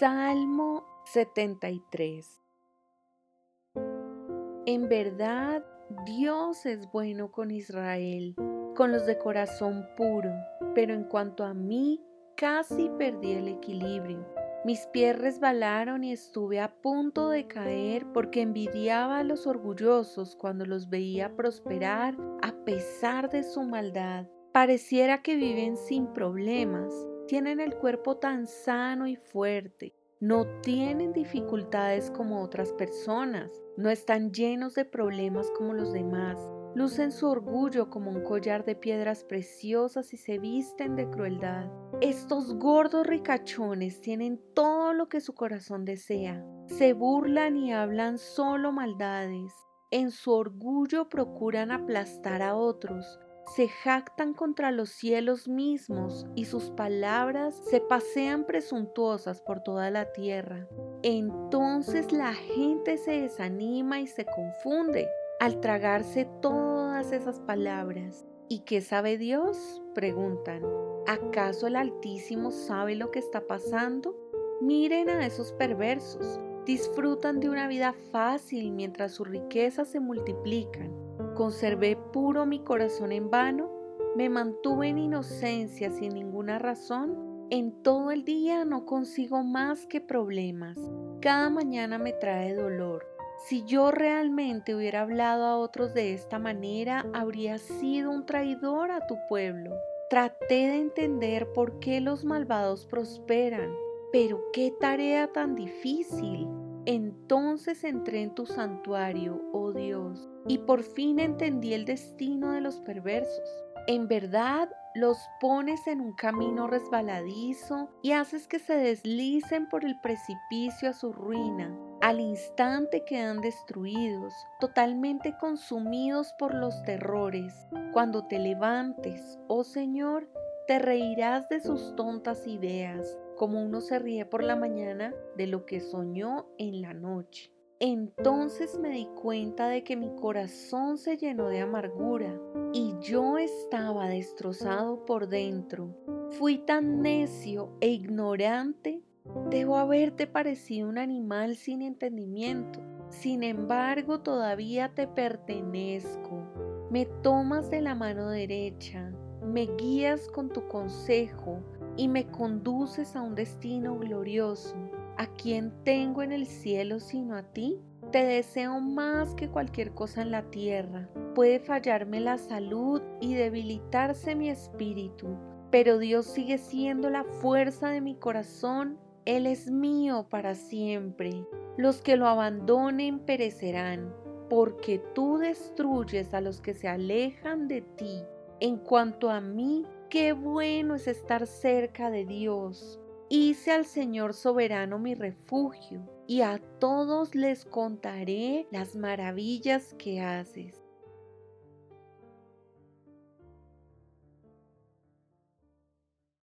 Salmo 73 En verdad, Dios es bueno con Israel, con los de corazón puro, pero en cuanto a mí, casi perdí el equilibrio. Mis pies resbalaron y estuve a punto de caer porque envidiaba a los orgullosos cuando los veía prosperar a pesar de su maldad. Pareciera que viven sin problemas, tienen el cuerpo tan sano y fuerte, no tienen dificultades como otras personas, no están llenos de problemas como los demás, lucen su orgullo como un collar de piedras preciosas y se visten de crueldad. Estos gordos ricachones tienen todo lo que su corazón desea, se burlan y hablan solo maldades, en su orgullo procuran aplastar a otros, se jactan contra los cielos mismos y sus palabras se pasean presuntuosas por toda la tierra. Entonces la gente se desanima y se confunde al tragarse todas esas palabras. ¿Y qué sabe Dios? preguntan. ¿Acaso el Altísimo sabe lo que está pasando? Miren a esos perversos. Disfrutan de una vida fácil mientras sus riquezas se multiplican Conservé puro mi corazón en vano, me mantuve en inocencia sin ninguna razón. En todo el día no consigo más que problemas. Cada mañana me trae dolor. Si yo realmente hubiera hablado a otros de esta manera, habría sido un traidor a tu pueblo. Traté de entender por qué los malvados prosperan, pero qué tarea tan difícil. Entonces entré en tu santuario, oh Dios, y por fin entendí el destino de los perversos. En verdad, los pones en un camino resbaladizo y haces que se deslicen por el precipicio a su ruina. Al instante quedan destruidos, totalmente consumidos por los terrores. Cuando te levantes, oh Señor, te reirás de sus tontas ideas como uno se ríe por la mañana de lo que soñó en la noche. Entonces me di cuenta de que mi corazón se llenó de amargura y yo estaba destrozado por dentro. Fui tan necio e ignorante. Debo haberte parecido un animal sin entendimiento. Sin embargo, todavía te pertenezco. Me tomas de la mano derecha, me guías con tu consejo, y me conduces a un destino glorioso. ¿A quien tengo en el cielo sino a ti? Te deseo más que cualquier cosa en la tierra. Puede fallarme la salud y debilitarse mi espíritu, pero Dios sigue siendo la fuerza de mi corazón. Él es mío para siempre. Los que lo abandonen perecerán, porque tú destruyes a los que se alejan de ti. En cuanto a mí, Qué bueno es estar cerca de Dios. Hice al Señor soberano mi refugio y a todos les contaré las maravillas que haces.